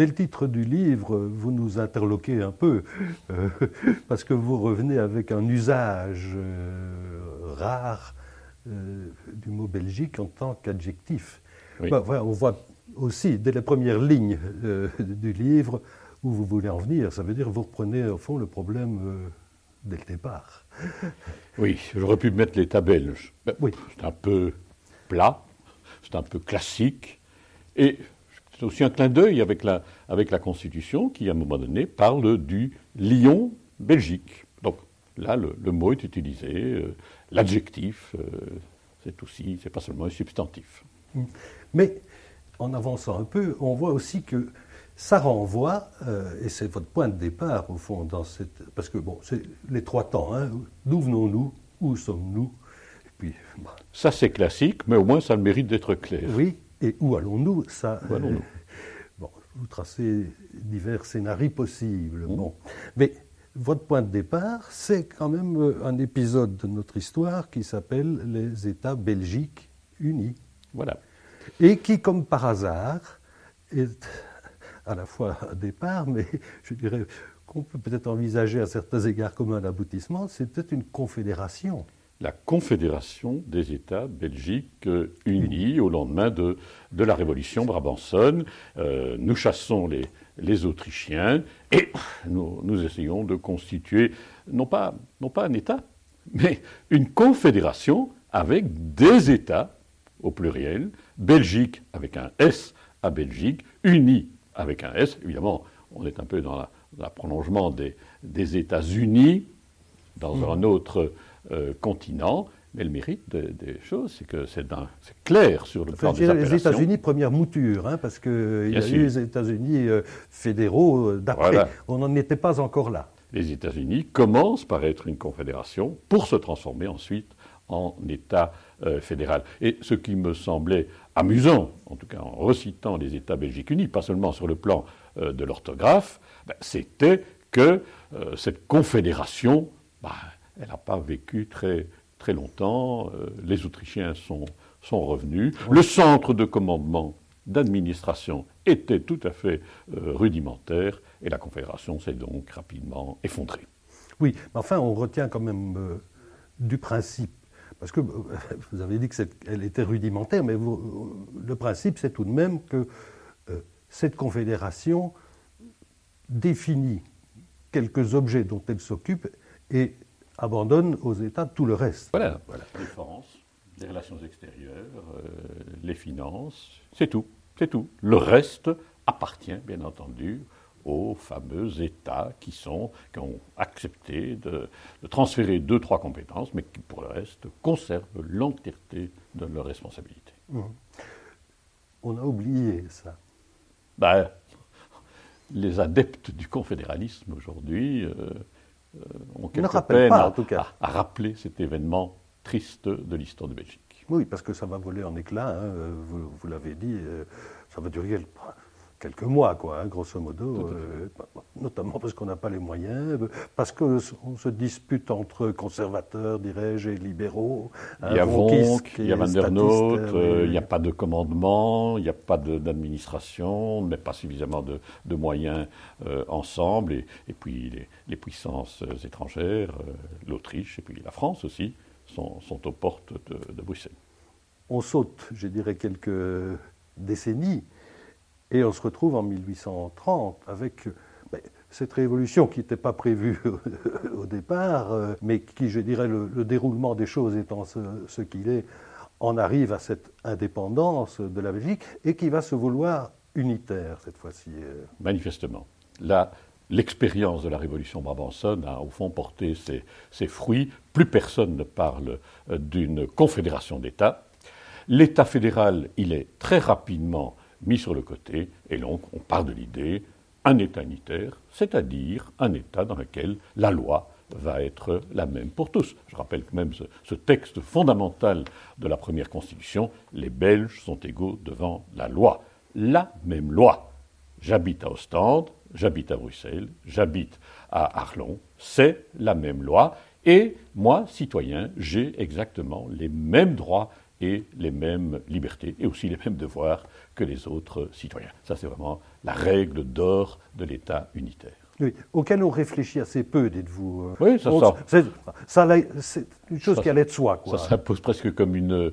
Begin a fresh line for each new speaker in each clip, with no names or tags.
dès le titre du livre, vous nous interloquez un peu, euh, parce que vous revenez avec un usage euh, rare euh, du mot Belgique en tant qu'adjectif. Bah, on voit aussi, dès les premières lignes du livre, où vous voulez en venir. Ça veut dire que vous reprenez au fond le problème dès le départ.
Oui, j'aurais pu mettre l'état belge. Oui. C'est un peu plat, c'est un peu classique, et c'est aussi un clin d'œil avec la, avec la Constitution qui, à un moment donné, parle du lion Belgique. Donc là, le, mot est utilisé, euh, l'adjectif, euh, c'est aussi, c'est pas seulement un substantif.
Mais en avançant un peu, on voit aussi que ça renvoie, euh, et c'est votre point de départ au fond, dans cette, parce que bon, c'est les trois temps, hein, d'où venons-nous, où sommes-nous,
puis, Ça c'est classique, mais au moins ça a le mérite d'être clair.
Oui, et où allons-nous? Ça, où allons-nous? Bon, vous tracez divers scénarios possibles, mmh. bon, mais votre point de départ, c'est quand même euh, un épisode de notre histoire qui s'appelle les États Belgiques unis.
Voilà.
Et qui, comme par hasard, est à la fois un départ, mais je dirais qu'on peut peut-être envisager à certains égards comme un aboutissement, c'était une confédération.
La confédération des États belgiques euh, unis au lendemain de, de la révolution brabançonne. Euh, nous chassons les, les Autrichiens et nous, nous, essayons de constituer non pas, non pas un État, mais une confédération avec des États au pluriel, Belgique avec un S à Belgique, unis avec un S. Évidemment, on est un peu dans le prolongement des, États-Unis, dans mmh. un autre euh, continent. Mais le mérite des choses, c'est que c'est clair sur le plan des
Les États-Unis, première mouture, hein, parce qu'il y a eu les États-Unis euh, fédéraux euh, d'après. On n'en était pas encore là.
Les États-Unis commencent par être une confédération pour se transformer ensuite en État fédéral. Et ce qui me semblait amusant, en tout cas en recitant les États Belgiques unis, pas seulement sur le plan euh, de l'orthographe, ben, c'était que cette confédération, ben, elle n'a pas vécu très, très longtemps. Euh, les Autrichiens sont, sont revenus. Le centre de commandement d'administration était tout à fait rudimentaire et la confédération s'est donc rapidement effondrée.
Oui, mais enfin, on retient quand même du principe parce que euh, vous avez dit qu'elle était rudimentaire, mais le principe, c'est tout de même que euh, cette confédération définit quelques objets dont elle s'occupe et abandonne aux États tout le reste.
Voilà, voilà. La défense, les relations extérieures, euh, les finances, c'est tout, c'est tout. Le reste appartient, bien entendu, aux fameux États qui, sont, qui ont accepté de, transférer deux, trois compétences, mais qui, pour le reste, conservent l'entièreté de leurs responsabilités. Mmh.
On a oublié ça.
Ben, les adeptes du confédéralisme aujourd'hui euh, ont quelque peine à, à, rappeler cet événement triste de l'histoire de Belgique.
Oui, parce que ça va voler en éclats, hein, vous, vous l'avez dit, euh, ça va durer quelques mois, quoi, hein, grosso modo, euh, notamment parce qu'on n'a pas les moyens, parce qu'on se dispute entre conservateurs, dirais-je, et libéraux.
Il y a Vonk, il y a Van der Noot, euh, il n'y a pas de commandement, il n'y a pas d'administration, on ne met pas suffisamment de, moyens euh, ensemble, et, puis les, puissances étrangères, l'Autriche et puis la France aussi, sont, aux portes de Bruxelles.
On saute, je dirais, quelques décennies et on se retrouve en 1830 avec ben, cette révolution qui n'était pas prévue au départ, euh, mais qui, je dirais, le, déroulement des choses étant ce, qu'il est, en arrive à cette indépendance de la Belgique et qui va se vouloir unitaire cette fois-ci. Euh.
Manifestement. Là, l'expérience de la révolution brabançonne a au fond porté ses, ses fruits. Plus personne ne parle euh, d'une confédération d'États. L'État fédéral, il est très rapidement mis sur le côté, et donc on part de l'idée un État unitaire, c'est-à-dire un État dans lequel la loi va être la même pour tous. Je rappelle que même ce, texte fondamental de la première Constitution, les Belges sont égaux devant la loi. La même loi. J'habite à Ostende, j'habite à Bruxelles, j'habite à Arlon, c'est la même loi, et moi, citoyen, j'ai exactement les mêmes droits et les mêmes libertés et aussi les mêmes devoirs que les autres citoyens. Ça, c'est vraiment la règle d'or de l'État unitaire.
Oui, auquel on réfléchit assez peu, dites-vous.
Euh. Oui, ça,
C'est une chose qui allait de soi.
Ça s'impose presque comme une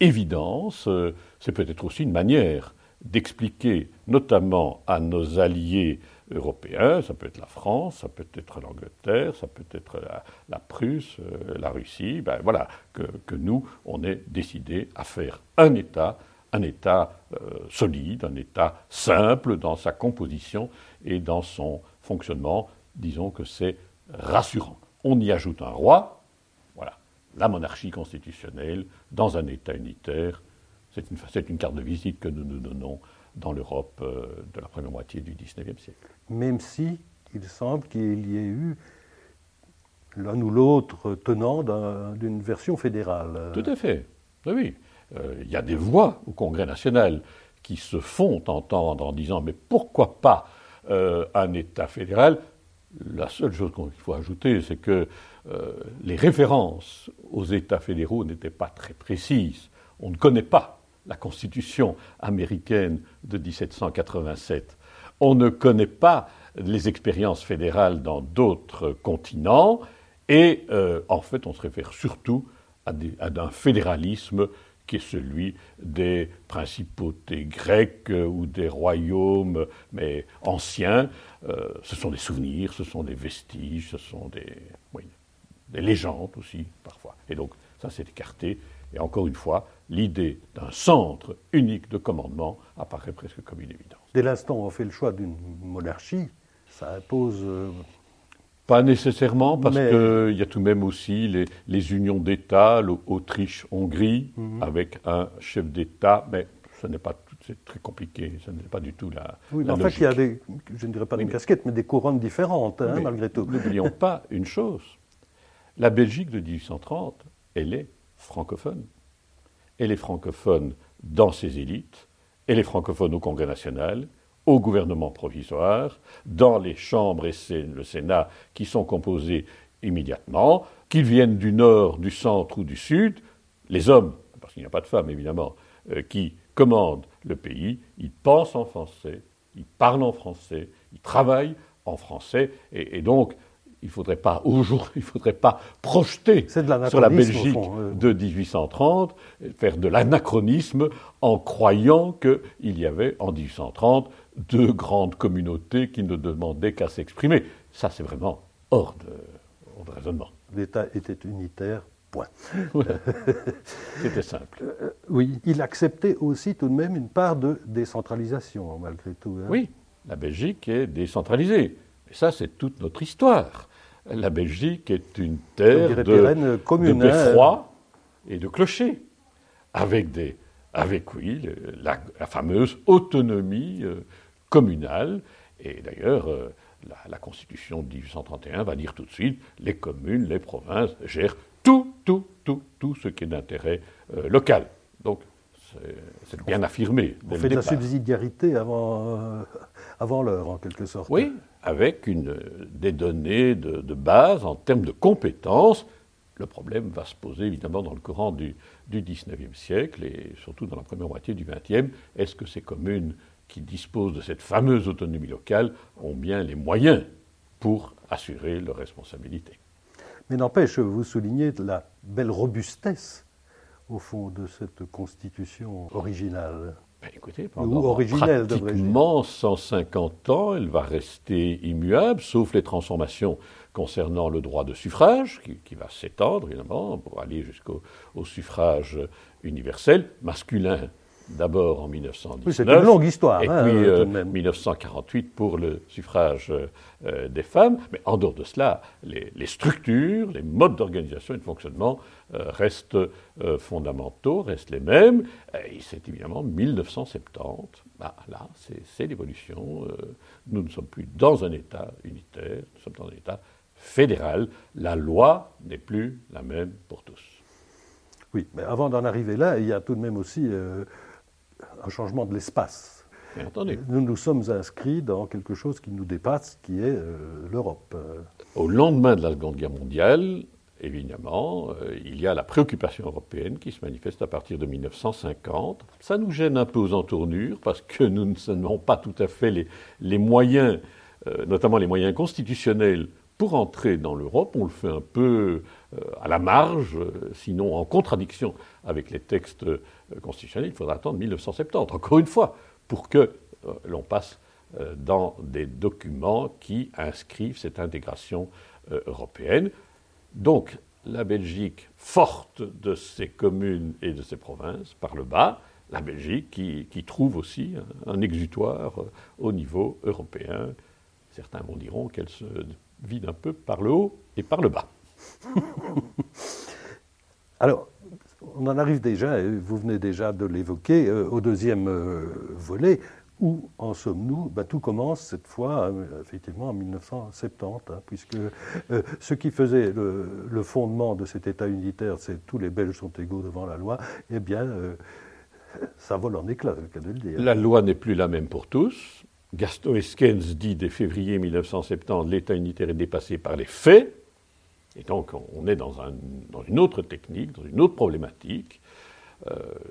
évidence. Euh, c'est peut-être aussi une manière d'expliquer, notamment à nos alliés européens, ça peut être la France, ça peut être l'Angleterre, ça peut être la, Prusse, euh, la Russie, ben voilà, que, nous, on est décidé à faire un État, un État solide, un État simple dans sa composition et dans son fonctionnement, disons que c'est rassurant. On y ajoute un roi, voilà, la monarchie constitutionnelle dans un État unitaire, c'est une, une, carte de visite que nous nous donnons dans l'Europe euh, de la première moitié du XIXe siècle.
Même si il semble qu'il y ait eu l'un ou l'autre tenant d'une version fédérale.
Tout à fait, oui. Euh, il y a des voix au Congrès national qui se font entendre en disant mais pourquoi pas euh, un État fédéral? La seule chose qu'il faut ajouter, c'est que euh, les références aux États fédéraux n'étaient pas très précises. On ne connaît pas la Constitution américaine de 1787. On ne connaît pas les expériences fédérales dans d'autres continents. Et en fait, on se réfère surtout à, à un fédéralisme qui est celui des principautés grecques ou des royaumes, mais anciens. Euh, ce sont des souvenirs, ce sont des vestiges, ce sont des, des légendes aussi, parfois. Et donc, ça s'est écarté. Et encore une fois, l'idée d'un centre unique de commandement apparaît presque comme une évidence.
Dès l'instant où on fait le choix d'une monarchie, ça impose euh,
pas nécessairement, parce qu'il y a tout de même aussi les, unions d'État, l'Autriche-Hongrie, mhm. avec un chef d'État, mais ce n'est pas c'est très compliqué, ce n'est pas du tout la.
Oui, mais en fait, il y a des, je ne dirais pas des casquettes, mais des couronnes différentes, hein, malgré tout.
N'oublions pas une chose la Belgique de 1830, elle est francophone. Elle est francophone dans ses élites, elle est francophone au Congrès national, au gouvernement provisoire, dans les chambres et le Sénat qui sont composés immédiatement, qu'ils viennent du nord, du centre ou du sud, les hommes, parce qu'il n'y a pas de femmes évidemment, euh, qui commandent le pays, ils pensent en français, ils parlent en français, ils travaillent en français, et, donc il ne faudrait pas aujourd'hui, il faudrait pas projeter sur la Belgique de 1830, faire de l'anachronisme en croyant qu'il y avait en 1830 deux grandes communautés qui ne demandaient qu'à s'exprimer. Ça, c'est vraiment hors de, raisonnement.
L'État était unitaire, point.
C'était simple.
Euh, oui, il acceptait aussi tout de même une part de décentralisation, malgré tout.
Hein. Oui, la Belgique est décentralisée. Mais ça, c'est toute notre histoire. La Belgique est une terre de, de hein. beffrois et de clochers, avec des, avec oui, la, fameuse autonomie euh, communale. Et d'ailleurs, euh, la, Constitution de 1831 va dire tout de suite les communes, les provinces gèrent tout, tout, tout, tout ce qui est d'intérêt euh, local. Donc, c'est bien affirmé.
On fait de la subsidiarité avant, euh, avant l'heure, en quelque sorte.
Oui, avec une, des données de, de, base en termes de compétences. Le problème va se poser évidemment dans le courant du, du 19e siècle et surtout dans la première moitié du 20e. Est-ce que ces communes qui disposent de cette fameuse autonomie locale ont bien les moyens pour assurer leur responsabilité.
Mais n'empêche, vous soulignez la belle robustesse, au fond, de cette constitution originale.
Ben écoutez, pendant Ou originelle, pratiquement 150 ans, elle va rester immuable, sauf les transformations concernant le droit de suffrage, qui, va s'étendre, évidemment, pour aller jusqu'au suffrage universel, masculin d'abord en 1919.
c'est une longue histoire.
Et hein, puis 1948 euh, pour le suffrage euh, des femmes. Mais en dehors de cela, les, structures, les modes d'organisation et de fonctionnement euh, restent fondamentaux, restent les mêmes. Et c'est évidemment 1970. Bah, là, c'est l'évolution. nous ne sommes plus dans un État unitaire, nous sommes dans un État fédéral. La loi n'est plus la même pour tous.
Oui, mais avant d'en arriver là, il y a tout de même aussi un changement de l'espace. Nous nous sommes inscrits dans quelque chose qui nous dépasse, qui est euh, l'Europe.
Au lendemain de la Seconde Guerre mondiale, évidemment, euh, il y a la préoccupation européenne qui se manifeste à partir de 1950. Ça nous gêne un peu aux entournures parce que nous n'avons pas tout à fait les, moyens, euh, notamment les moyens constitutionnels, pour entrer dans l'Europe. On le fait un peu à la marge, sinon en contradiction avec les textes constitutionnels. Il faudra attendre 1970, encore une fois, pour que l'on passe dans des documents qui inscrivent cette intégration européenne. Donc, la Belgique forte de ses communes et de ses provinces par le bas, la Belgique qui, trouve aussi un, exutoire euh, au niveau européen. Certains vont diront qu'elle se vide un peu par le haut et par le bas.
Alors, on en arrive déjà, vous venez déjà de l'évoquer, euh, au deuxième euh, volet, où en sommes-nous? Ben, Tout commence cette fois, euh, effectivement, en 1970, hein, puisque ce qui faisait le, fondement de cet État unitaire, c'est tous les Belges sont égaux devant la loi, eh bien, ça vole en éclats, le cas de le dire.
La loi n'est plus la même pour tous. Gaston Eskens dit dès février 1970, l'État unitaire est dépassé par les faits. Et donc, on est dans, un, dans une autre technique, dans une autre problématique.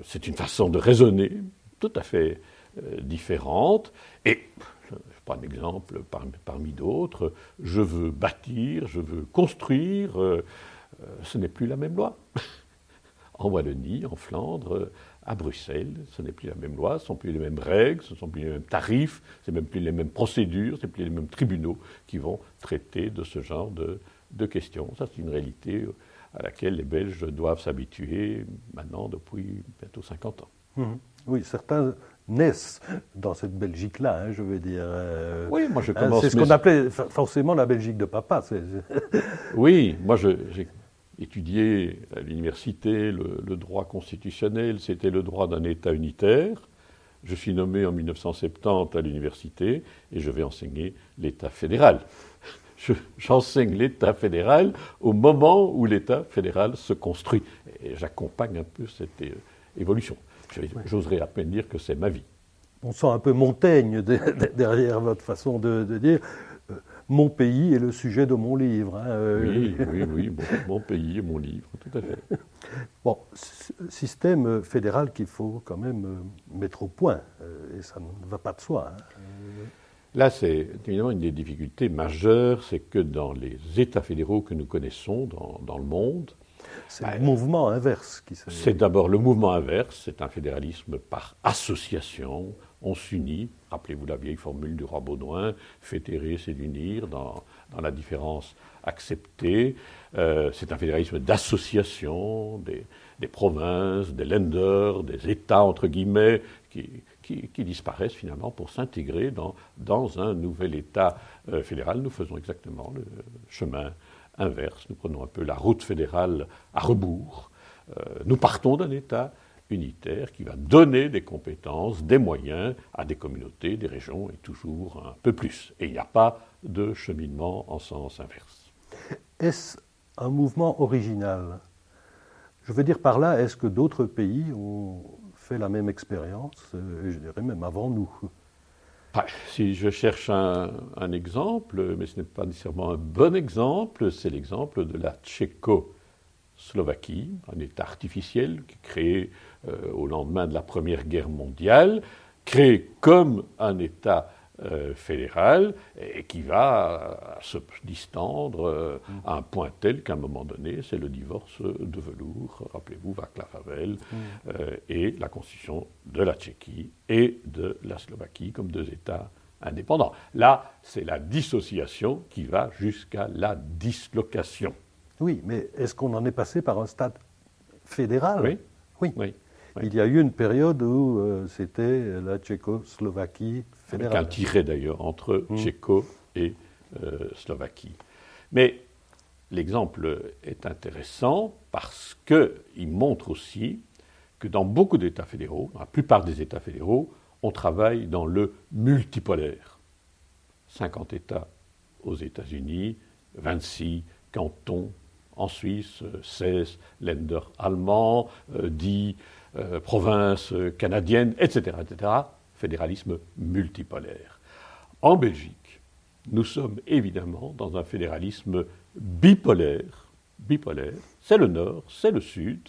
c'est une façon de raisonner tout à fait euh, différentes. Et, je prends un exemple parmi, d'autres, je veux bâtir, je veux construire, euh, euh, ce n'est plus la même loi. en Wallonie, en Flandre, à Bruxelles, ce n'est plus la même loi, ce ne sont plus les mêmes règles, ce ne sont plus les mêmes tarifs, ce n'est même plus les mêmes procédures, ce ne sont plus les mêmes tribunaux qui vont traiter de ce genre de, questions. Ça, c'est une réalité à laquelle les Belges doivent s'habituer maintenant depuis bientôt 50 ans.
Mmh. Oui, certains naissent dans cette Belgique-là, hein, je veux dire. Euh,
oui, moi je hein, commence.
c'est ce qu'on appelait forcément la Belgique de papa.
oui, moi j'ai étudié à l'université le, droit constitutionnel, c'était le droit d'un État unitaire. Je suis nommé en 1970 à l'université et je vais enseigner l'État fédéral. J'enseigne l'État fédéral au moment où l'État fédéral se construit. Et j'accompagne un peu cette euh, évolution. J'oserais à peine dire que c'est ma vie.
On sent un peu Montaigne derrière votre façon de, dire. Euh, mon pays est le sujet de mon livre. Hein,
euh. oui, oui, oui, mon, pays est mon livre, tout à fait.
Bon, système fédéral qu'il faut quand même mettre au point, et ça ne va pas de soi. Hein.
Là, c'est évidemment une des difficultés majeures, c'est que dans les États fédéraux que nous connaissons dans, dans le monde,
c'est le mouvement inverse qui
C'est d'abord le mouvement inverse, c'est un fédéralisme par association. On s'unit, rappelez-vous la vieille formule du roi Baudouin, fédérer, c'est d'unir dans, dans, la différence acceptée. Euh, c'est un fédéralisme d'association des, des, provinces, des lenders, des États, entre guillemets, qui, qui, disparaissent finalement pour s'intégrer dans, un nouvel État euh, fédéral. Nous faisons exactement le chemin inverse. Nous prenons un peu la route fédérale à rebours. Euh, nous partons d'un État unitaire qui va donner des compétences, des moyens à des communautés, des régions et toujours un peu plus. Et il n'y a pas de cheminement en sens inverse.
Est-ce un mouvement original? Je veux dire par là, est-ce que d'autres pays ont fait la même expérience, euh, je dirais même avant nous.
Si je cherche un, exemple, mais ce n'est pas nécessairement un bon exemple, c'est l'exemple de la Tchécoslovaquie, un État artificiel qui est créé euh, au lendemain de la Première Guerre mondiale, créé comme un État euh, fédéral et qui va se distendre euh, à un point tel qu'à un moment donné, c'est le divorce de velours, rappelez-vous Václav Havel, mm. euh, et la constitution de la Tchéquie et de la Slovaquie comme deux États indépendants. Là, c'est la dissociation qui va jusqu'à la dislocation.
Oui, mais est-ce qu'on en est passé par un stade fédéral?
Oui. oui. oui.
Il y a eu une période où c'était la Tchécoslovaquie
avec un tiret d'ailleurs entre mmh. Tchéco et euh, Slovaquie. Mais l'exemple est intéressant parce qu'il montre aussi que dans beaucoup d'États fédéraux, dans la plupart des États fédéraux, on travaille dans le multipolaire. 50 États aux États-Unis, 26 cantons en Suisse, 16 Länder allemands, 10 euh, provinces canadiennes, etc., etc fédéralisme multipolaire. En Belgique, nous sommes évidemment dans un fédéralisme bipolaire bipolaire. C'est le Nord, c'est le Sud.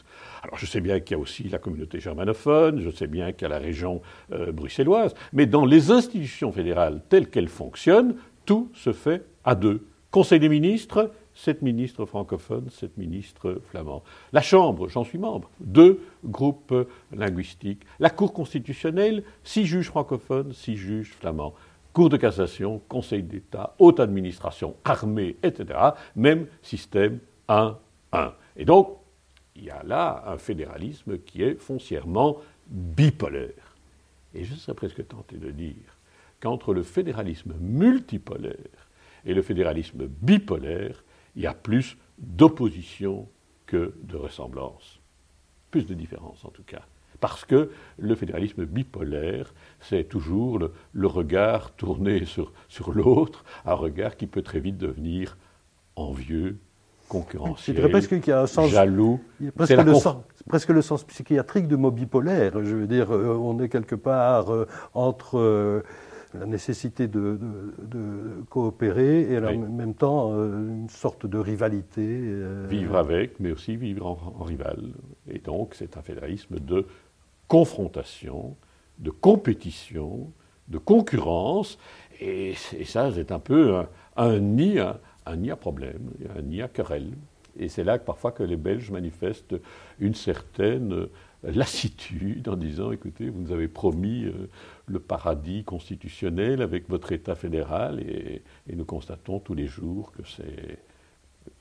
Alors je sais bien qu'il y a aussi la communauté germanophone, je sais bien qu'il y a la région euh, bruxelloise, mais dans les institutions fédérales telles qu'elles fonctionnent, tout se fait à deux. Conseil des ministres, sept ministres francophones, sept ministres flamands. La Chambre, j'en suis membre, deux groupes linguistiques. La Cour constitutionnelle, six juges francophones, six juges flamands. Cour de cassation, Conseil d'État, haute administration, armée, etc. Même système 1-1. Et donc, il y a là un fédéralisme qui est foncièrement bipolaire. Et je serais presque tenté de dire qu'entre le fédéralisme multipolaire et le fédéralisme bipolaire, il y a plus d'opposition que de ressemblance. Plus de différence en tout cas. Parce que le fédéralisme bipolaire, c'est toujours le, regard tourné sur, sur l'autre, un regard qui peut très vite devenir envieux, concurrentiel, presque qu'il y a un sens, jaloux.
presque, le sens, presque, le sens, psychiatrique de mot bipolaire. Je veux dire, euh, on est quelque part euh, entre euh, la nécessité de, coopérer et en même temps une sorte de rivalité.
Vivre avec, mais aussi vivre en, rival. Et donc, c'est un fédéralisme de confrontation, de compétition, de concurrence. Et, ça, c'est un peu un, un nid, un nid à problème, un nid à querelle. Et c'est là que parfois que les Belges manifestent une certaine lassitude en disant écoutez, vous nous avez promis euh, le paradis constitutionnel avec votre État fédéral et, nous constatons tous les jours que c'est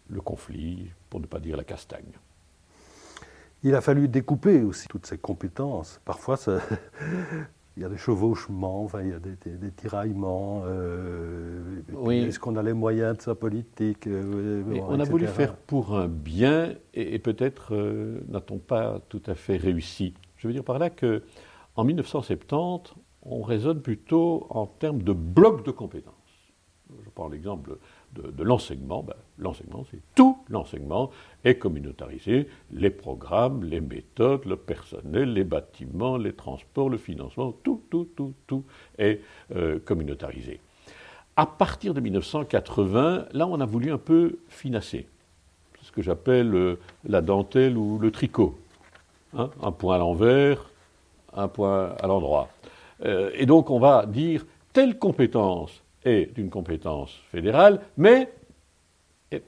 le conflit, pour ne pas dire la castagne.
Il a fallu découper aussi toutes ces compétences. Parfois, ça, il y a des chevauchements, enfin, il y a des, tiraillements. Euh, est-ce qu'on a les moyens de sa politique
euh, On a voulu faire pour un bien et, peut-être euh, n'a-t-on pas tout à fait réussi. Je veux dire par là que en 1970, on raisonne plutôt en termes de blocs de compétences. Je prends l'exemple de, l'enseignement, ben, l'enseignement, c'est tout l'enseignement est communautarisé, les programmes, les méthodes, le personnel, les bâtiments, les transports, le financement, tout, tout, tout, tout est euh, communautarisé. À partir de 1980, là, on a voulu un peu finasser. ce que j'appelle euh, la dentelle ou le tricot. Hein, un point à l'envers, un point à l'endroit. Euh, et donc, on va dire telle compétence est une compétence fédérale, mais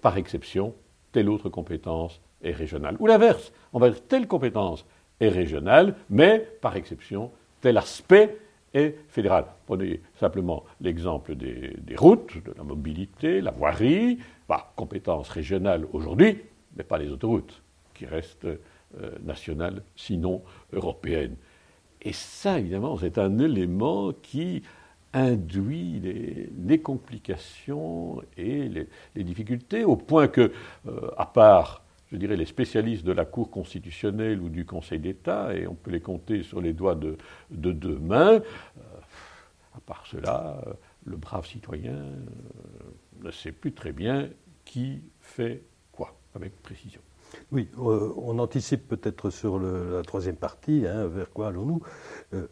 par exception, telle autre compétence est régionale. Ou l'inverse, on va dire telle compétence est régionale, mais par exception, tel aspect est fédéral. Prenez simplement l'exemple des, routes, de la mobilité, la voirie, bah, compétence régionale aujourd'hui, mais pas les autoroutes, qui restent euh, nationales, sinon européennes. Et ça, évidemment, c'est un élément qui induit les, complications et les, difficultés, au point que, euh, à part, je dirais, les spécialistes de la Cour constitutionnelle ou du Conseil d'État, et on peut les compter sur les doigts de, deux mains, euh, à part cela, euh, le brave citoyen ne sait plus très bien qui fait quoi, avec précision.
Oui, on anticipe peut-être sur la troisième partie, hein, vers quoi allons-nous?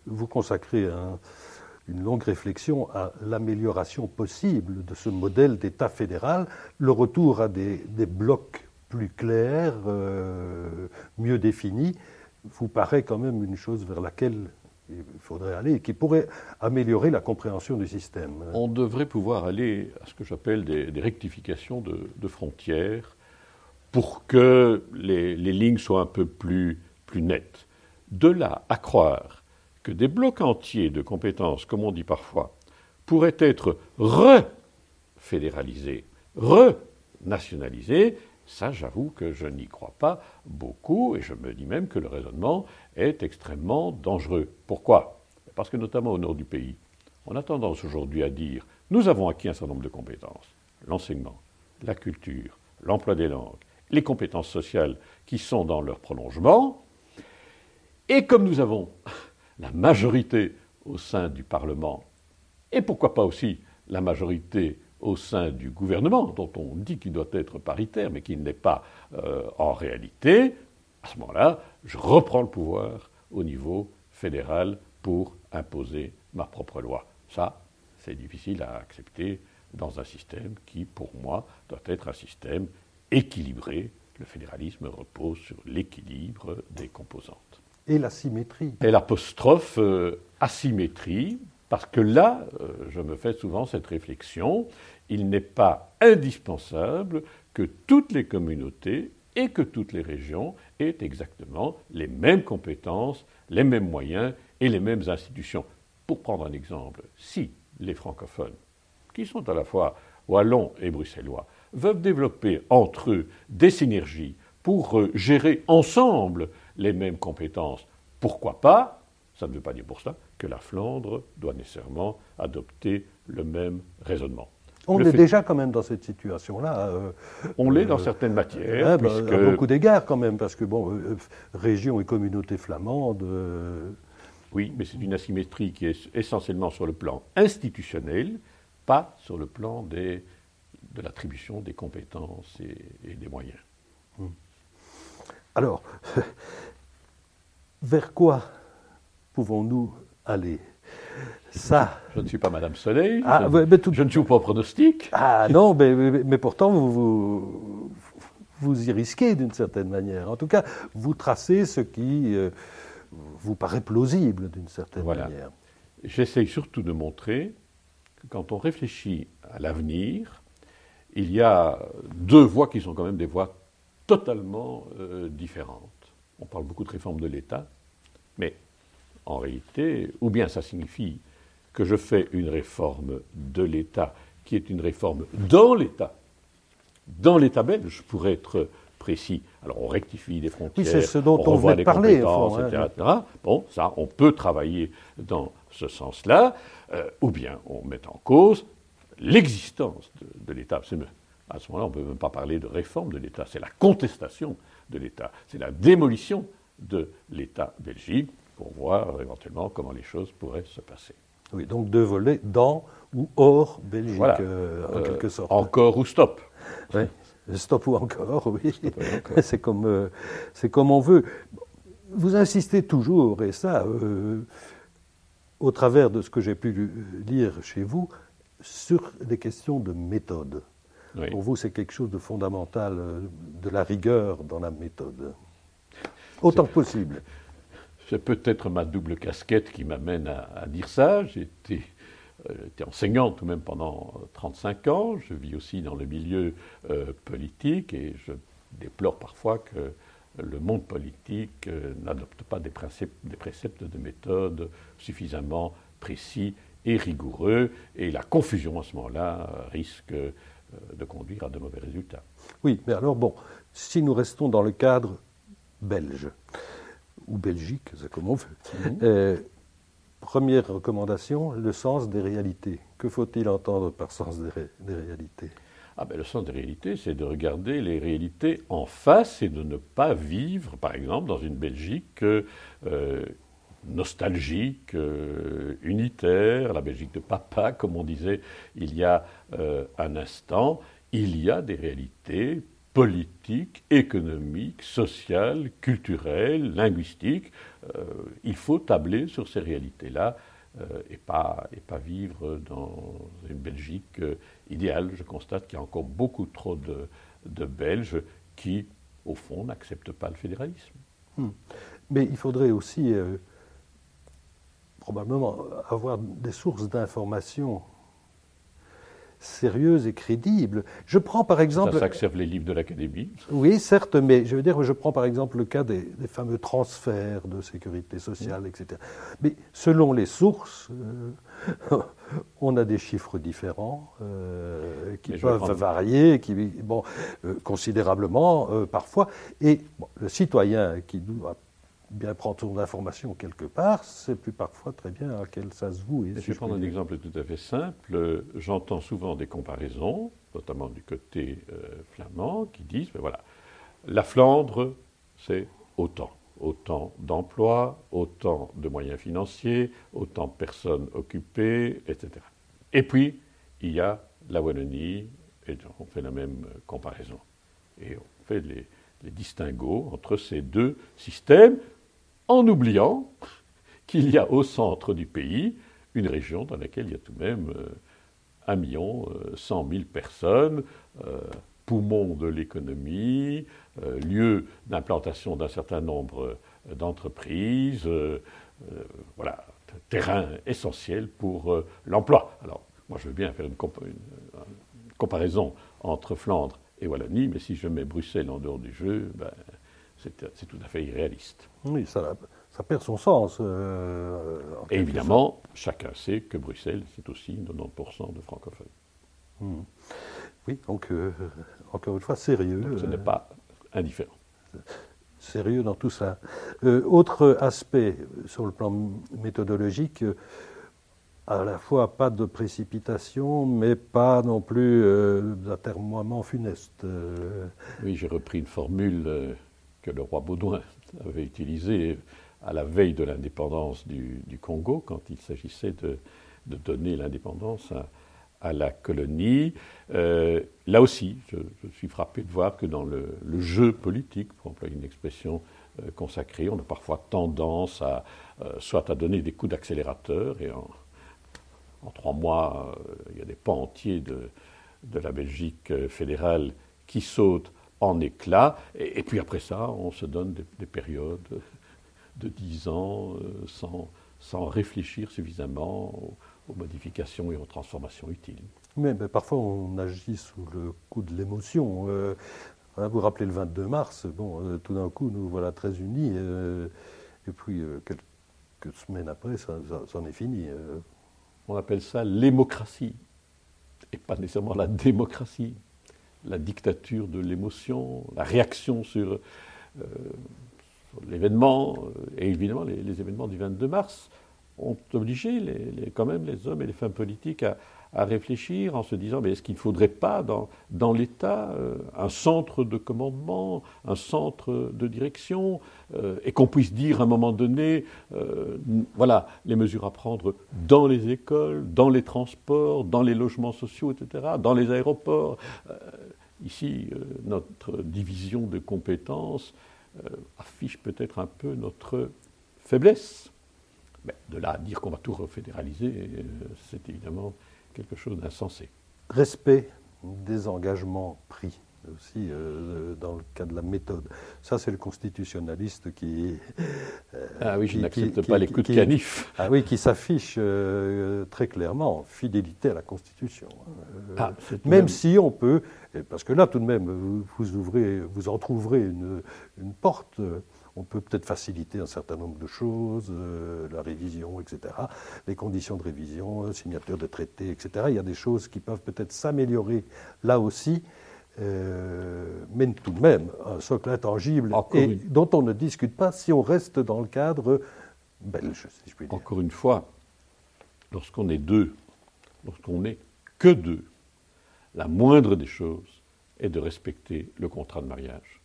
Vous consacrez un une longue réflexion à l'amélioration possible de ce modèle d'État fédéral, le retour à des, blocs plus clairs, euh, mieux définis, vous paraît quand même une chose vers laquelle il faudrait aller et qui pourrait améliorer la compréhension du système.
On devrait pouvoir aller à ce que j'appelle des, rectifications de, frontières pour que les, lignes soient un peu plus, plus nettes. De là à croire que des blocs entiers de compétences, comme on dit parfois, pourraient être refédéralisés, renationalisés, ça j'avoue que je n'y crois pas beaucoup et je me dis même que le raisonnement est extrêmement dangereux. Pourquoi? Parce que notamment au nord du pays, on a tendance aujourd'hui à dire nous avons acquis un certain nombre de compétences, l'enseignement, la culture, l'emploi des langues, les compétences sociales qui sont dans leur prolongement, et comme nous avons la majorité au sein du Parlement, et pourquoi pas aussi la majorité au sein du gouvernement, dont on dit qu'il doit être paritaire, mais qui ne l'est pas euh, en réalité, à ce moment-là, je reprends le pouvoir au niveau fédéral pour imposer ma propre loi. Ça, c'est difficile à accepter dans un système qui, pour moi, doit être un système équilibré Le fédéralisme repose sur l'équilibre des composantes.
Et la symétrie.
Et l'apostrophe euh, asymétrie, parce que là, euh, je me fais souvent cette réflexion, il n'est pas indispensable que toutes les communautés et que toutes les régions aient exactement les mêmes compétences, les mêmes moyens et les mêmes institutions. Pour prendre un exemple, si les francophones, qui sont à la fois wallons et bruxellois, veulent développer entre eux des synergies pour euh, gérer ensemble les mêmes compétences, pourquoi pas Ça ne veut pas dire pour cela que la Flandre doit nécessairement adopter le même raisonnement.
On est déjà quand même dans cette situation-là.
Euh, on l'est dans euh, certaines matières.
Bah, à beaucoup d'égards quand même, parce que, bon, euh, région et communauté flamande.
Oui, mais c'est une asymétrie qui est essentiellement sur le plan institutionnel, pas sur le plan des, de l'attribution des compétences et, des moyens. Hum.
Alors, vers quoi pouvons-nous aller? Ça.
Je ne suis pas Madame Soleil. Ah, je, ne joue pas au pronostic.
Ah non, mais, mais, pourtant, vous, vous, y risquez d'une certaine manière. En tout cas, vous tracez ce qui euh, vous paraît plausible d'une certaine manière.
J'essaye surtout de montrer que quand on réfléchit à l'avenir, il y a deux voies qui sont quand même des voies totalement euh, différentes. On parle beaucoup de réforme de l'État, mais en réalité, ou bien ça signifie que je fais une réforme de l'État qui est une réforme dans l'État, dans l'État belge, pour être précis. Alors on rectifie des frontières,
oui, c'est ce dont on, on des parler,
compétences, etc., Bon, ça, on peut travailler dans ce sens-là, euh, ou bien on met en cause l'existence de, l'État. À ce moment-là, on ne peut même pas parler de réforme de l'État, c'est la contestation de l'État, c'est la démolition de l'État belgique pour voir éventuellement comment les choses pourraient se passer.
Oui, donc deux volets dans ou hors Belgique, euh, en euh, quelque sorte.
Encore ou stop.
Stop ou encore, oui. c'est comme, euh, c'est comme on veut. Vous insistez toujours, et ça, au travers de ce que j'ai pu lire chez vous, sur des questions de méthode. Pour vous, c'est quelque chose de fondamental, de la rigueur dans la méthode. Autant que possible.
C'est peut-être ma double casquette qui m'amène à, dire ça. J'ai été, euh, enseignante tout même pendant 35 ans. Je vis aussi dans le milieu euh, politique et je déplore parfois que le monde politique euh, n'adopte pas des, des préceptes de méthode suffisamment précis et rigoureux. Et la confusion à ce moment-là risque de conduire à de mauvais résultats.
Oui, mais alors bon, si nous restons dans le cadre belge, ou Belgique, c'est comme on veut. Mhm. Euh, première recommandation, le sens des réalités. Que faut-il entendre par sens des, réalités?
Ah ben, Le sens des réalités, c'est de regarder les réalités en face et de ne pas vivre, par exemple, dans une Belgique euh, nostalgique, euh, unitaire, la Belgique de papa, comme on disait il y a un instant. Il y a des réalités politique, économique, sociale, culturelle, linguistique. Euh, il faut tabler sur ces réalités-là euh, et, pas, et pas vivre dans une Belgique euh, idéale. Je constate qu'il y a encore beaucoup trop de, de Belges qui, au fond, n'acceptent pas le fédéralisme. Hmm.
Mais il faudrait aussi probablement avoir des sources d'information sérieuse et crédible. Je prends par exemple.
Ça, ça les livres de l'Académie.
Oui, certes, mais je veux dire, je prends par exemple le cas des, fameux transferts de sécurité sociale, etc. Mais selon les sources, euh, on a des chiffres différents euh, qui peuvent varier, qui, bon, euh, considérablement parfois. Et le citoyen qui doit bien prendre son information quelque part, c'est plus parfois très bien à quel ça se voue.
je vais prendre un exemple tout à fait simple. J'entends souvent des comparaisons, notamment du côté euh, flamand, qui disent, ben voilà, la Flandre, c'est autant. Autant d'emplois, autant de moyens financiers, autant de personnes occupées, etc. Et puis, il y a la Wallonie, et on fait la même comparaison. Et on fait les, les distinguos entre ces deux systèmes en oubliant qu'il y a au centre du pays une région dans laquelle il y a tout de même euh, un million, euh, cent mille personnes, euh, poumon de l'économie, lieu d'implantation d'un certain nombre d'entreprises, voilà, terrain essentiel pour l'emploi. Alors, moi, je veux bien faire une, comparaison entre Flandre et Wallonie, mais si je mets Bruxelles en dehors du jeu, ben, c'est tout à fait irréaliste.
Oui, ça, ça perd son sens. Euh,
et évidemment, chacun sait que Bruxelles, c'est aussi 90% de francophones.
Hmm. Oui, donc, euh, encore une fois, sérieux.
ce n'est euh, pas indifférent.
Sérieux dans tout ça. autre aspect sur le plan méthodologique, à la fois pas de précipitation, mais pas non plus d'atermoiement funeste.
Oui, j'ai repris une formule que le roi Baudouin avait utilisée à la veille de l'indépendance du, Congo, quand il s'agissait de, donner l'indépendance à, la colonie. Euh, là aussi, je, suis frappé de voir que dans le, jeu politique, pour employer une expression euh, consacrée, on a parfois tendance à euh, soit à donner des coups d'accélérateur, et en, trois mois, il y a des pans entiers de, de la Belgique fédérale qui sautent en éclats, et, puis après ça, on se donne des périodes de dix ans euh, sans, sans, réfléchir suffisamment aux, modifications et aux transformations utiles.
Mais, parfois on agit sous le coup de l'émotion. Euh, vous vous rappelez le 22 mars, bon, euh, tout d'un coup nous voilà très unis, et puis quelques semaines après, ça, ça, en est fini.
On appelle ça l'émocratie, et pas nécessairement la démocratie. La dictature de l'émotion, la réaction sur l'événement, euh, et évidemment les, événements du 22 mars, ont obligé quand même les hommes et les femmes politiques à, réfléchir en se disant mais est-ce qu'il ne faudrait pas dans, dans l'État euh, un centre de commandement, un centre de direction, euh, et qu'on puisse dire à un moment donné, voilà, les mesures à prendre dans les écoles, dans les transports, dans les logements sociaux, etc., dans les aéroports. ici, notre division de compétences euh, affiche peut-être un peu notre faiblesse. De là à dire qu'on va tout refédéraliser, euh, c'est évidemment quelque chose d'insensé.
Respect des engagements pris aussi euh, dans le cas de la méthode. Ça, c'est le constitutionnaliste qui.
ah oui, je n'accepte pas les coups de canif.
Ah oui, qui s'affiche très clairement fidélité à la Constitution. Ah, même si on peut parce que là, tout de même, vous, ouvrez, vous entrouvrez une, une porte. On peut peut-être faciliter un certain nombre de choses, euh, la révision, etc., les conditions de révision, signature de traités, etc. Il y a des choses qui peuvent peut-être s'améliorer là aussi, euh, mais tout de même, un socle intangible et dont on ne discute pas si on reste dans le cadre belge, si je puis dire.
Encore une fois, lorsqu'on est deux, lorsqu'on n'est que deux, la moindre des choses est de respecter le contrat de mariage.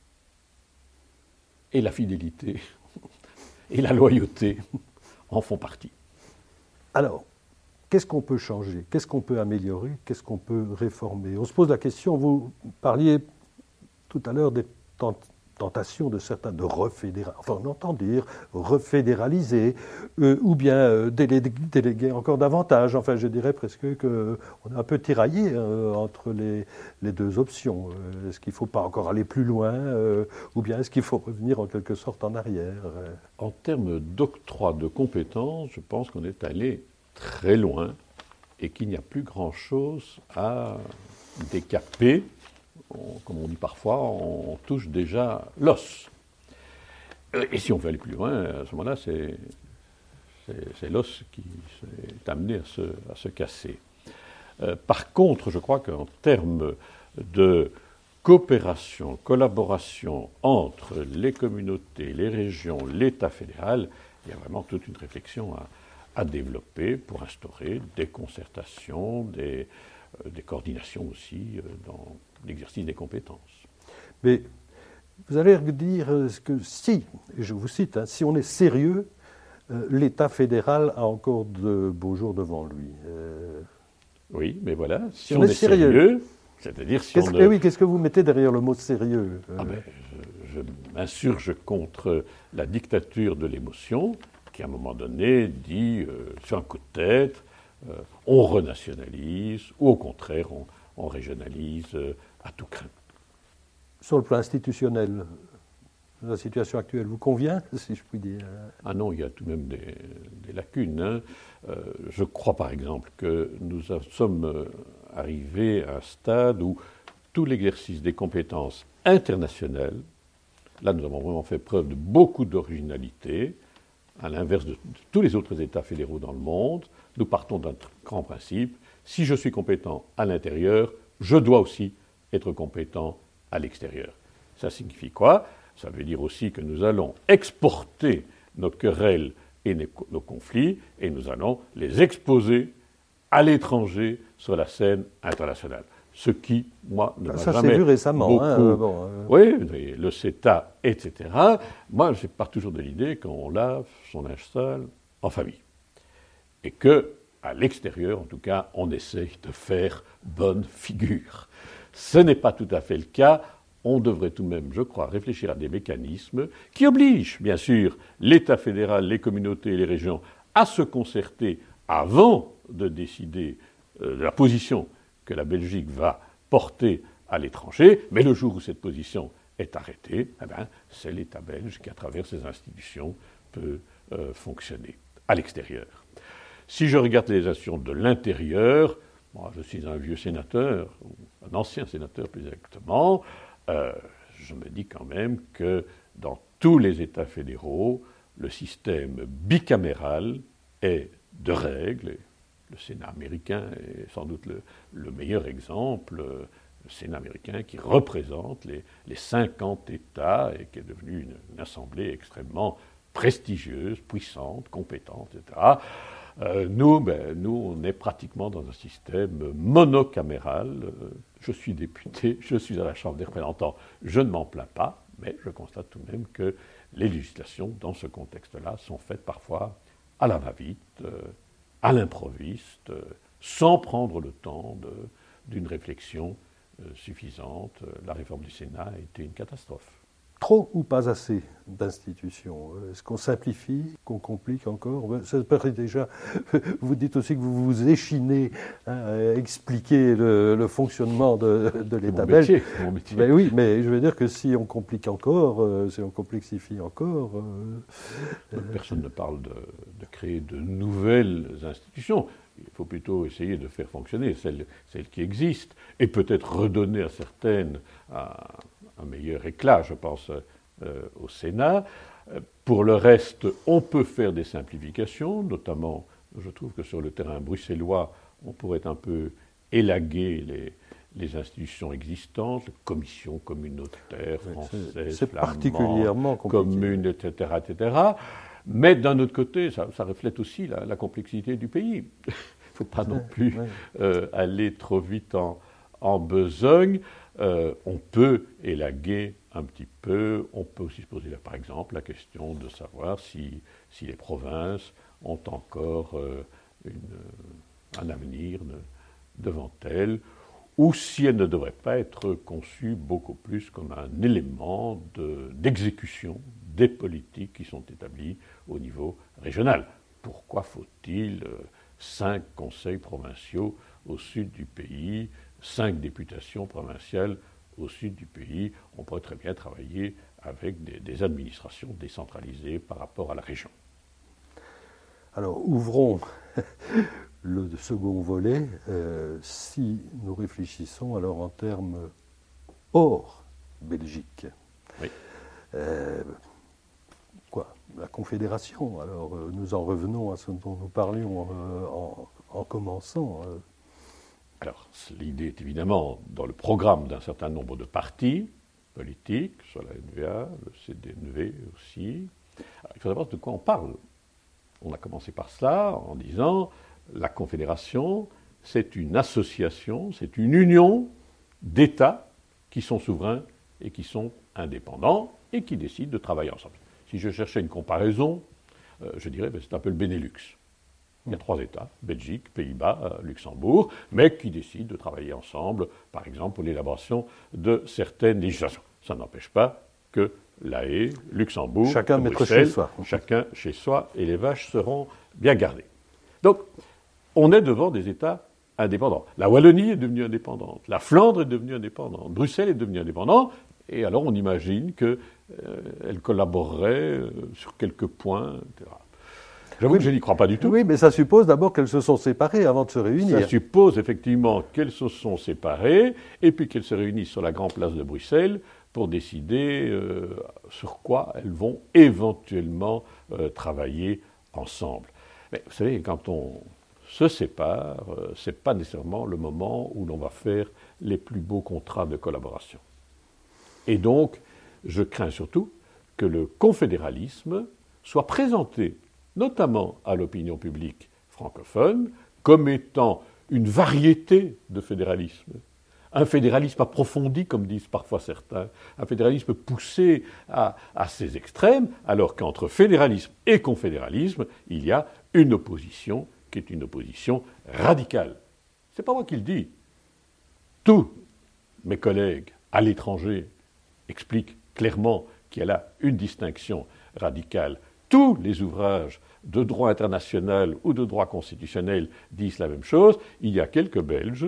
Et la fidélité et la loyauté en font partie.
Alors, qu'est-ce qu'on peut changer? Qu'est-ce qu'on peut améliorer? Qu'est-ce qu'on peut réformer? On se pose la question, vous parliez tout à l'heure des tentation de certains de refédéraliser, enfin on entend dire refédéraliser, euh, ou bien euh, déléguer, encore davantage. Enfin, je dirais presque qu'on est un peu tiraillé euh, entre les, les, deux options. Est-ce qu'il ne faut pas encore aller plus loin, ou bien est-ce qu'il faut revenir en quelque sorte en arrière
En termes d'octroi de compétences, je pense qu'on est allé très loin et qu'il n'y a plus grand-chose à décaper comme on dit parfois, on touche déjà l'os. Euh, et si on veut aller plus loin, à ce moment-là, c'est, l'os qui est amené à se, casser. Euh, par contre, je crois qu'en termes de coopération, collaboration entre les communautés, les régions, l'État fédéral, il y a vraiment toute une réflexion à, développer pour instaurer des concertations, des, des coordinations aussi dans, l'exercice des compétences.
Mais vous allez dire que si, je vous cite, hein, si on est sérieux, euh, l'État fédéral a encore de beaux jours devant lui. Euh,
oui, mais voilà, si, on, est, sérieux, c'est-à-dire si
on. Eh oui, qu'est-ce que vous mettez derrière le mot sérieux
euh? ah ben, Je, m'insurge contre la dictature de l'émotion qui, à un moment donné, dit sur un coup de tête, on renationalise, ou au contraire, on, on régionalise à tout craint.
Sur le plan institutionnel, la situation actuelle vous convient, si je puis dire?
Ah non, il y a tout de même des, lacunes. Hein. Euh, je crois par exemple que nous sommes euh, arrivés à un stade où tout l'exercice des compétences internationales, là nous avons vraiment fait preuve de beaucoup d'originalité, à l'inverse de tous les autres États fédéraux dans le monde, nous partons d'un grand principe, si je suis compétent à l'intérieur, je dois aussi être compétent à l'extérieur. Ça signifie quoi? Ça veut dire aussi que nous allons exporter nos querelles et nos conflits et nous allons les exposer à l'étranger sur la scène internationale. Ce qui, moi, ne m'a jamais
vu récemment.
Hein, beaucoup... Euh. Oui, le CETA, etc. Moi, je pars toujours de l'idée qu'on lave son linge sale en famille. Et que, à l'extérieur, en tout cas, on essaye de faire bonne figure. Ce n'est pas tout à fait le cas. On devrait tout de même, je crois, réfléchir à des mécanismes qui obligent, bien sûr, l'État fédéral, les communautés et les régions à se concerter avant de décider euh, de la position que la Belgique va porter à l'étranger, mais le jour où cette position est arrêtée, eh ben, c'est l'État belge qui, à travers ses institutions, peut euh, fonctionner à l'extérieur. Si je regarde les actions de l'intérieur, moi, je suis un vieux sénateur, un ancien sénateur plus exactement. Euh, je me dis quand même que dans tous les États fédéraux, le système bicaméral est de règles. Le Sénat américain est sans doute le, meilleur exemple. Le Sénat américain qui représente les 50 États et qui est devenu une assemblée extrêmement prestigieuse, puissante, compétente, etc. Euh, nous, ben, nous, on est pratiquement dans un système monocaméral. Euh, je suis député, je suis à la Chambre des représentants, je ne m'en plains pas, mais je constate tout de même que les législations, dans ce contexte-là, sont faites parfois à la va-vite, euh, à l'improviste, sans prendre le temps d'une réflexion suffisante. La réforme du Sénat a été une catastrophe
trop ou pas assez d'institutions Est-ce qu'on simplifie, qu'on complique encore? Ça paraît déjà. Vous dites aussi que vous vous échinez hein, à expliquer le, fonctionnement de, l'État belge.
Mon métier.
Ben oui, mais je veux dire que si on complique encore, euh, si on complexifie encore.
Euh, Personne ne parle de, créer de nouvelles institutions. Il faut plutôt essayer de faire fonctionner celles, celles qui existent et peut-être redonner à certaines. À, un meilleur éclat, je pense, euh, au Sénat. Pour le reste, on peut faire des simplifications, notamment, je trouve que sur le terrain bruxellois, on pourrait un peu élaguer les, les institutions existantes, les commissions communautaires françaises,
c'est particulièrement
communes, etc., etc. Mais d'un autre côté, ça, reflète aussi la, complexité du pays. Il ne faut pas non plus euh, aller trop vite en, en besogne. Euh, on peut élaguer un petit peu, on peut aussi se poser par exemple la question de savoir si, les provinces ont encore euh, un avenir devant elles, ou si elles ne devraient pas être conçues beaucoup plus comme un élément d'exécution des politiques qui sont établies au niveau régional. Pourquoi faut-il euh, cinq conseils provinciaux au sud du pays cinq députations provinciales au sud du pays. On pourrait très bien travailler avec des, administrations décentralisées par rapport à la région.
Alors, ouvrons le second volet. Euh, si nous réfléchissons alors en termes hors Belgique.
Oui.
Euh, quoi La Confédération. Alors, euh, nous en revenons à ce dont nous parlions en, commençant.
Alors, l'idée est évidemment dans le programme d'un certain nombre de partis politiques, soit la NVA, le CDNV aussi. il faut savoir de quoi on parle. On a commencé par cela en disant la Confédération, c'est une association, c'est une union d'États qui sont souverains et qui sont indépendants et qui décident de travailler ensemble. Si je cherchais une comparaison, euh, je dirais que ben, c'est un peu le Benelux. Il y a trois États, Belgique, Pays-Bas, euh, Luxembourg, mais qui décident de travailler ensemble, par exemple, pour l'élaboration de certaines législations. Ça n'empêche pas que la Luxembourg,
chacun
Bruxelles,
chez soi.
chacun chez soi, et les vaches seront bien gardées. Donc, on est devant des États indépendants. La Wallonie est devenue indépendante, la Flandre est devenue indépendante, Bruxelles est devenue indépendante, et alors on imagine qu'elle collaborerait sur quelques points, etc. J'avoue que je n'y crois pas du tout.
Oui, mais ça suppose d'abord qu'elles se sont séparées avant de se réunir.
Ça suppose effectivement qu'elles se sont séparées et puis qu'elles se réunissent sur la grande place de Bruxelles pour décider euh, sur quoi elles vont éventuellement euh, travailler ensemble. Mais vous savez, quand on se sépare, euh, ce n'est pas nécessairement le moment où l'on va faire les plus beaux contrats de collaboration. Et donc, je crains surtout que le confédéralisme soit présenté notamment à l'opinion publique francophone, comme étant une variété de fédéralisme. Un fédéralisme approfondi, comme disent parfois certains, un fédéralisme poussé à, ses extrêmes, alors qu'entre fédéralisme et confédéralisme, il y a une opposition qui est une opposition radicale. Ce n'est pas moi qui le dis. Tous mes collègues à l'étranger expliquent clairement qu'il y a là une distinction radicale. Tous les ouvrages de droit international ou de droit constitutionnel disent la même chose. Il y a quelques Belges,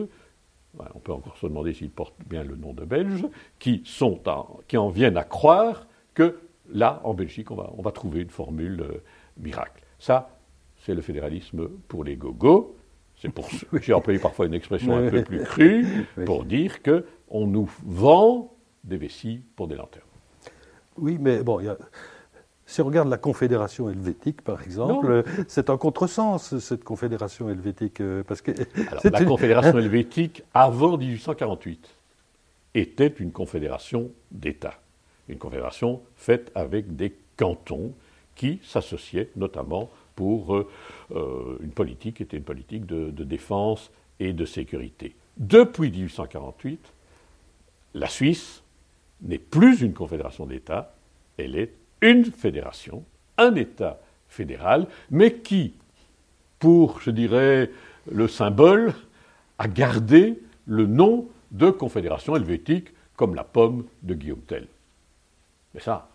on peut encore se demander s'ils portent bien le nom de Belges, qui, sont qui en viennent à croire que là, en Belgique, on va, on va trouver une formule euh, miracle. Ça, c'est le fédéralisme pour les gogos. C'est pour j'ai employé parfois une expression un peu plus crue pour dire que on nous vend des vessies pour des lanternes.
Oui, mais bon, il y a si on regarde la Confédération helvétique, par exemple, c'est un contresens, cette Confédération helvétique. Euh, parce que
la Confédération helvétique, avant 1848, était une confédération d'États. Une confédération faite avec des cantons qui s'associaient notamment pour euh, euh, une politique qui était une politique de, de défense et de sécurité. Depuis 1848, la Suisse n'est plus une confédération d'États, elle est une fédération, un État fédéral, mais qui, pour, je dirais, le symbole, a gardé le nom de confédération helvétique comme la pomme de Guillaume Tell. Mais ça,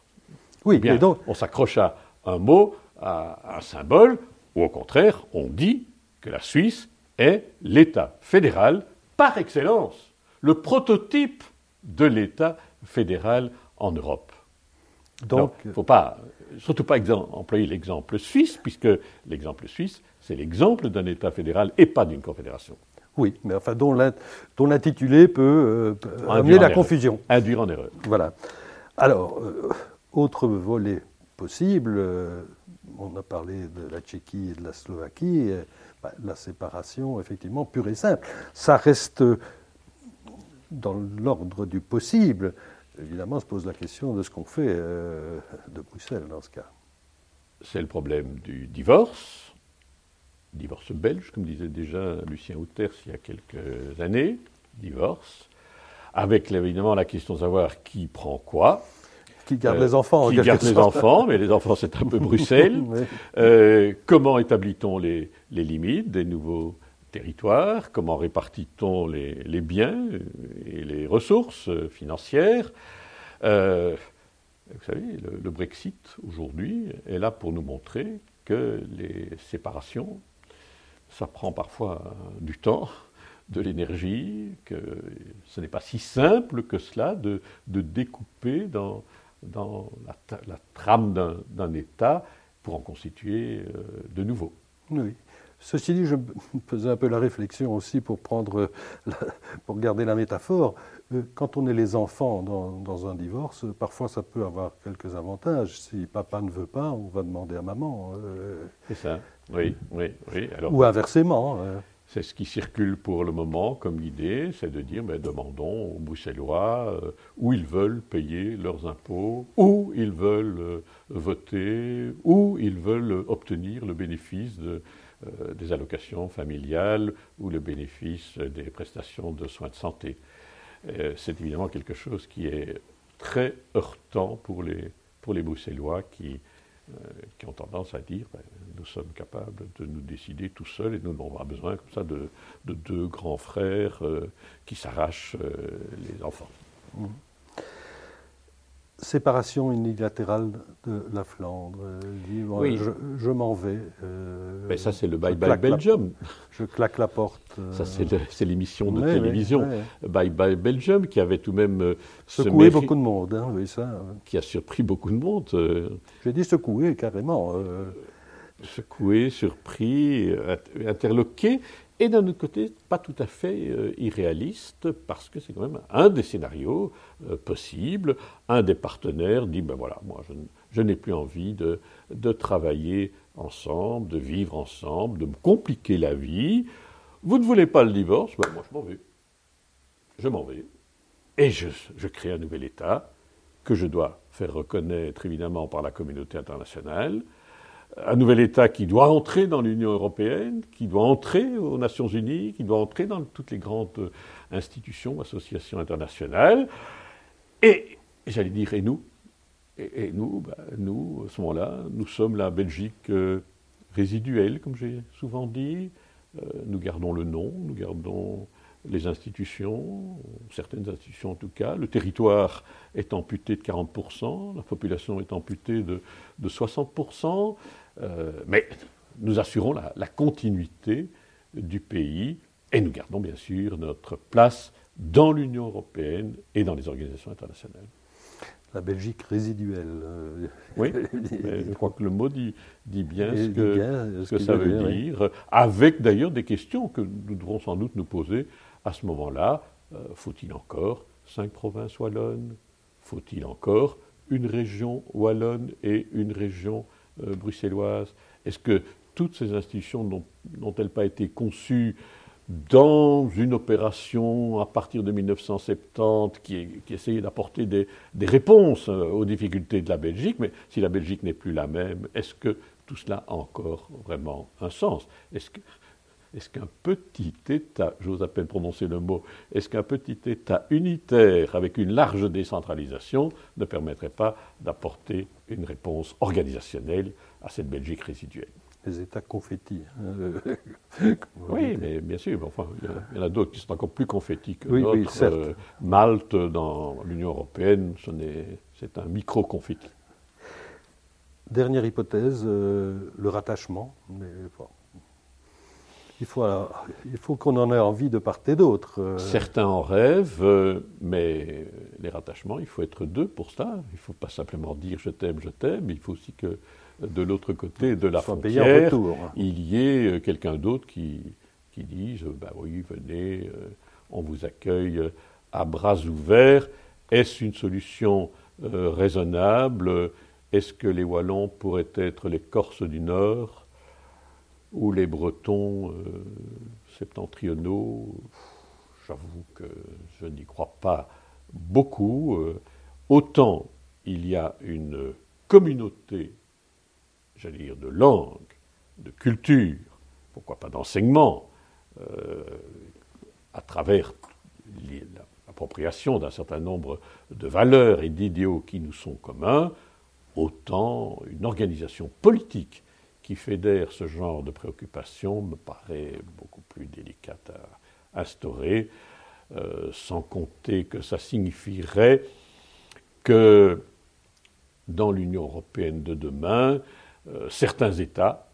oui, bien, donc... on s'accroche à un mot, à un symbole, ou au contraire, on dit que la Suisse est l'État fédéral par excellence, le prototype de l'État fédéral en Europe. Donc, il ne faut pas, surtout pas employer l'exemple suisse, puisque l'exemple suisse, c'est l'exemple d'un État fédéral et pas d'une confédération.
Oui, mais enfin, dont l'intitulé peut, euh, amener la confusion.
Induire en erreur.
Voilà. Alors, euh, autre volet possible, euh, on a parlé de la Tchéquie et de la Slovaquie, bah, la séparation, effectivement, pure et simple. Ça reste dans l'ordre du possible évidemment, se pose la question de ce qu'on fait euh, de Bruxelles dans ce cas.
C'est le problème du divorce, divorce belge, comme disait déjà Lucien Outers il y a quelques années, divorce, avec évidemment la question de savoir qui prend quoi.
Qui garde les enfants
Qui garde les enfants, mais les enfants c'est un peu Bruxelles. Euh, comment établit-on les, limites des nouveaux territoires Comment répartit-on les, biens et les ressources financières euh, Vous savez, le, Brexit aujourd'hui est là pour nous montrer que les séparations, ça prend parfois du temps, de l'énergie, que ce n'est pas si simple que cela de, découper dans, la, trame d'un État pour en constituer euh, de nouveaux.
Oui. Ceci dit, je faisais un peu la réflexion aussi pour, prendre pour garder la métaphore. Euh, quand on est les enfants dans, un divorce, parfois ça peut avoir quelques avantages. Si papa ne veut pas, on va demander à maman.
Euh, c'est ça, oui, oui, oui.
ou inversement.
Hein. C'est ce qui circule pour le moment comme idée, c'est de dire mais demandons aux Bruxellois euh, où ils veulent payer leurs impôts, où ils veulent voter, où ils veulent obtenir le bénéfice de, euh, des allocations familiales ou le bénéfice des prestations de soins de santé. Euh, c'est évidemment quelque chose qui est très heurtant pour les, pour les Bruxellois qui, euh, qui ont tendance à dire ben, nous sommes capables de nous décider tout seuls et nous n'avons pas besoin comme ça de, de deux grands frères qui s'arrachent les enfants. Mmh.
Séparation unilatérale de la Flandre. Dit, bon,
Oui.
Je, je m'en vais. euh,
Mais ça, c'est le Bye Bye
la-
Belgium.
je claque la porte. euh,
Ça, c'est l'émission de télévision. Bye Bye Belgium qui avait tout de même euh,
Secoué beaucoup de monde, hein, oui, ça.
qui a surpris beaucoup de monde.
J'ai dit secoué carrément. euh.
secoué, surpris, interloqué, et d'un autre côté, pas tout à fait euh, irréaliste, parce que c'est quand même un des scénarios euh, possibles. Un des partenaires dit, ben voilà, moi je, n'ai plus envie de, travailler ensemble, de vivre ensemble, de me compliquer la vie. Vous ne voulez pas le divorce, ben moi je m'en vais. Je m'en vais. Et je crée un nouvel État que je dois faire reconnaître évidemment par la communauté internationale un nouvel État qui doit entrer dans l'Union européenne, qui doit entrer aux Nations Unies, qui doit entrer dans toutes les grandes euh, institutions, associations internationales. Et, j'allais dire, et nous et, nous, ben, nous, à ce moment-là, nous sommes la Belgique euh, résiduelle, comme j'ai souvent dit. Euh, nous gardons le nom, nous gardons les institutions, certaines institutions en tout cas. Le territoire est amputé de 40%, la population est amputée de, de 60%, euh, mais nous assurons la, la continuité du pays et nous gardons bien sûr notre place dans l'Union européenne et dans les organisations internationales.
La Belgique résiduelle. euh,
Oui, je crois que le mot dit, dit bien ce que,
bien
ce que
qu'il
ça veut dire, avec d'ailleurs des questions que nous devrons sans doute nous poser à ce moment-là. Euh, Faut-il encore cinq provinces wallonnes? Faut-il encore une région wallonne et une région euh, bruxelloise Est-ce que toutes ces institutions n'ont- n'ont-elles pas été conçues dans une opération à partir de 1970 qui, essayait d'apporter des, réponses euh, aux difficultés de la Belgique, mais si la Belgique n'est plus la même, est-ce que tout cela a encore vraiment un sens? Est-ce qu'un petit État, j'ose à peine prononcer le mot, est-ce qu'un petit État unitaire avec une large décentralisation ne permettrait pas d'apporter une réponse organisationnelle à cette Belgique résiduelle
Les États confettis. hein,
Oui, mais bien sûr, mais enfin, il y, en a- il y en a d'autres qui sont encore plus confettis que
Oui,
d'autres.
certes.
Euh, Malte, dans l'Union européenne, ce n'est- c'est un micro-confetti.
Dernière hypothèse, euh, le rattachement. Mais, bon, il faut, alors, il faut qu'on en ait envie de part et d'autre. euh.
Certains en rêvent, euh, mais les rattachements, il faut être deux pour ça. Il ne faut pas simplement dire je t'aime, je t'aime. Il faut aussi que euh, de l'autre côté de la frontière, il y ait euh, quelqu'un d'autre qui, qui dise bah oui, venez, euh, on vous accueille euh, à bras ouverts. Est-ce une solution euh, raisonnable? Est-ce que les Wallons pourraient être les Corses du Nord? Ou les Bretons euh, septentrionaux J'avoue que je n'y crois pas beaucoup. Euh, autant il y a une communauté, j'allais dire, de langue, de culture, pourquoi pas d'enseignement, euh, à travers l'appropriation d'un certain nombre de valeurs et d'idéaux qui nous sont communs, autant une organisation politique qui fédère ce genre de préoccupations me paraît beaucoup plus délicate à instaurer, euh, sans compter que ça signifierait que dans l'Union européenne de demain, euh, certains États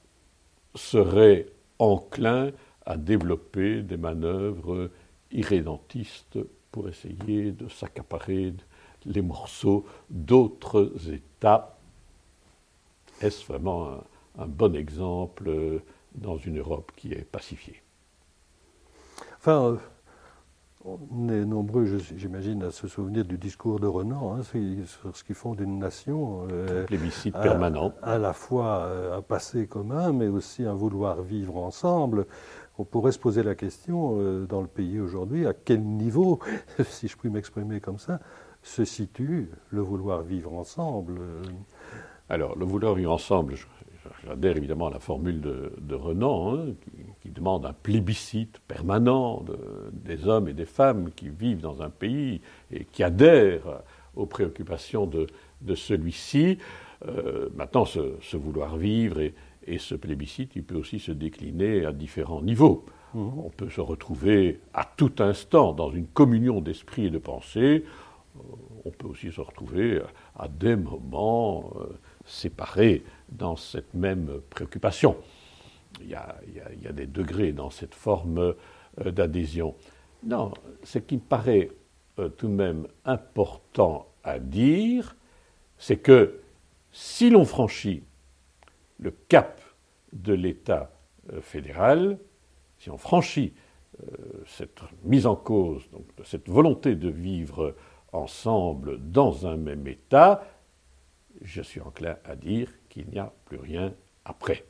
seraient enclins à développer des manœuvres irrédentistes pour essayer de s'accaparer les morceaux d'autres États. Est-ce vraiment un, un bon exemple euh, dans une Europe qui est pacifiée
Enfin, euh, on est nombreux, j'imagine, à se souvenir du discours de Renan hein, sur ce qu'ils font d'une nation. euh,
Plébiscite
à-
permanent.
À la fois euh, un passé commun, mais aussi un vouloir vivre ensemble. On pourrait se poser la question, euh, dans le pays aujourd'hui, à quel niveau, si je puis m'exprimer comme ça, se situe le vouloir vivre ensemble
Alors, le vouloir vivre ensemble, je- j'adhère évidemment à la formule de, de Renan, hein, qui, qui demande un plébiscite permanent de- des hommes et des femmes qui vivent dans un pays et qui adhèrent aux préoccupations de, de celui-ci. Euh, maintenant, ce, ce vouloir vivre et, et ce plébiscite, il peut aussi se décliner à différents niveaux. On peut se retrouver à tout instant dans une communion d'esprit et de pensée. on peut aussi se retrouver à des moments euh, séparés dans cette même préoccupation. Il y, a, des degrés dans cette forme euh, d'adhésion. Non, ce qui me paraît euh, tout de même important à dire, c'est que si l'on franchit le cap de l'État fédéral, si on franchit cette mise en cause, donc, cette volonté de vivre ensemble dans un même État, je suis enclin à dire qu'il n'y a plus rien après.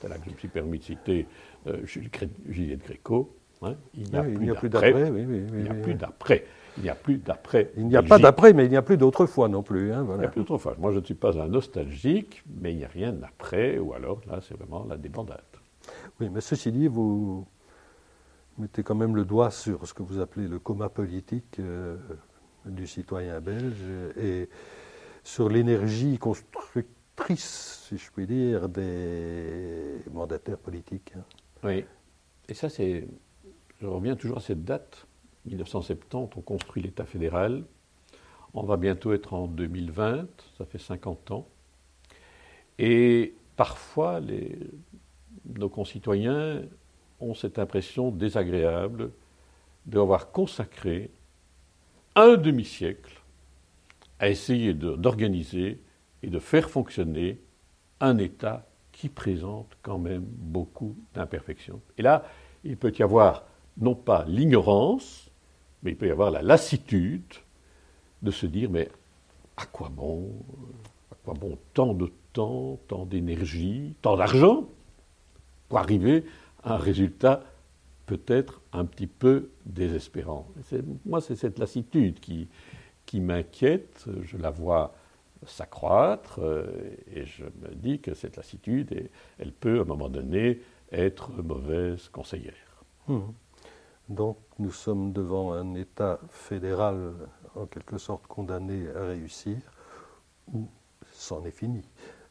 C'est là que je me suis permis de citer euh, Juliette Gréco. Hein. il n'y a, plus d'après. il n'y a plus d'après. Il n'y a plus d'après.
Il n'y a pas d'après, mais il n'y a plus d'autrefois non plus. Hein,
il n'y a plus d'autrefois. Moi, je ne suis pas un nostalgique, mais il n'y a rien d'après, ou alors là, c'est vraiment la débandade.
Oui, mais ceci dit, vous, mettez quand même le doigt sur ce que vous appelez le coma politique euh, du citoyen belge et sur l'énergie constructrice, si je puis dire, des mandataires politiques. Hein.
Oui. Et ça, c'est. Je reviens toujours à cette date. 1970, on construit l'État fédéral. On va bientôt être en 2020, ça fait 50 ans. Et parfois, nos concitoyens ont cette impression désagréable d'avoir consacré un demi-siècle à essayer d'organiser et de faire fonctionner un État qui présente quand même beaucoup d'imperfections. Et là, il peut y avoir non pas l'ignorance, mais il peut y avoir la lassitude de se dire mais à quoi bon À quoi bon tant de temps, tant d'énergie, tant d'argent pour arriver un résultat peut-être un petit peu désespérant? Moi, c'est cette lassitude qui, qui m'inquiète. Je la vois s'accroître euh, et je me dis que cette lassitude, elle peut à un moment donné être mauvaise conseillère. Mmh.
Donc nous sommes devant un État fédéral en quelque sorte condamné à réussir, ou c'en est fini.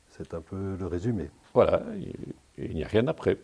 C'est un peu le résumé.
Voilà, il n'y a rien après.